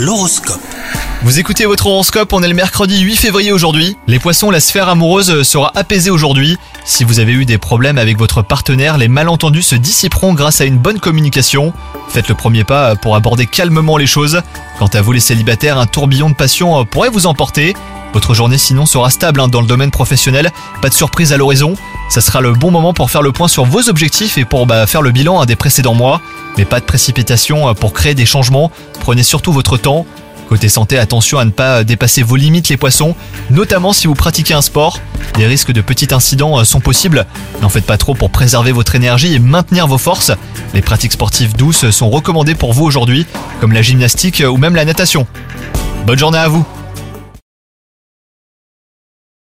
L'horoscope. Vous écoutez votre horoscope, on est le mercredi 8 février aujourd'hui. Les poissons, la sphère amoureuse sera apaisée aujourd'hui. Si vous avez eu des problèmes avec votre partenaire, les malentendus se dissiperont grâce à une bonne communication. Faites le premier pas pour aborder calmement les choses. Quant à vous les célibataires, un tourbillon de passion pourrait vous emporter. Votre journée sinon sera stable hein, dans le domaine professionnel, pas de surprise à l'horizon. Ça sera le bon moment pour faire le point sur vos objectifs et pour bah, faire le bilan hein, des précédents mois. Mais pas de précipitation euh, pour créer des changements, prenez surtout votre temps. Côté santé, attention à ne pas dépasser vos limites les poissons, notamment si vous pratiquez un sport. Les risques de petits incidents euh, sont possibles. N'en faites pas trop pour préserver votre énergie et maintenir vos forces. Les pratiques sportives douces sont recommandées pour vous aujourd'hui, comme la gymnastique ou même la natation. Bonne journée à vous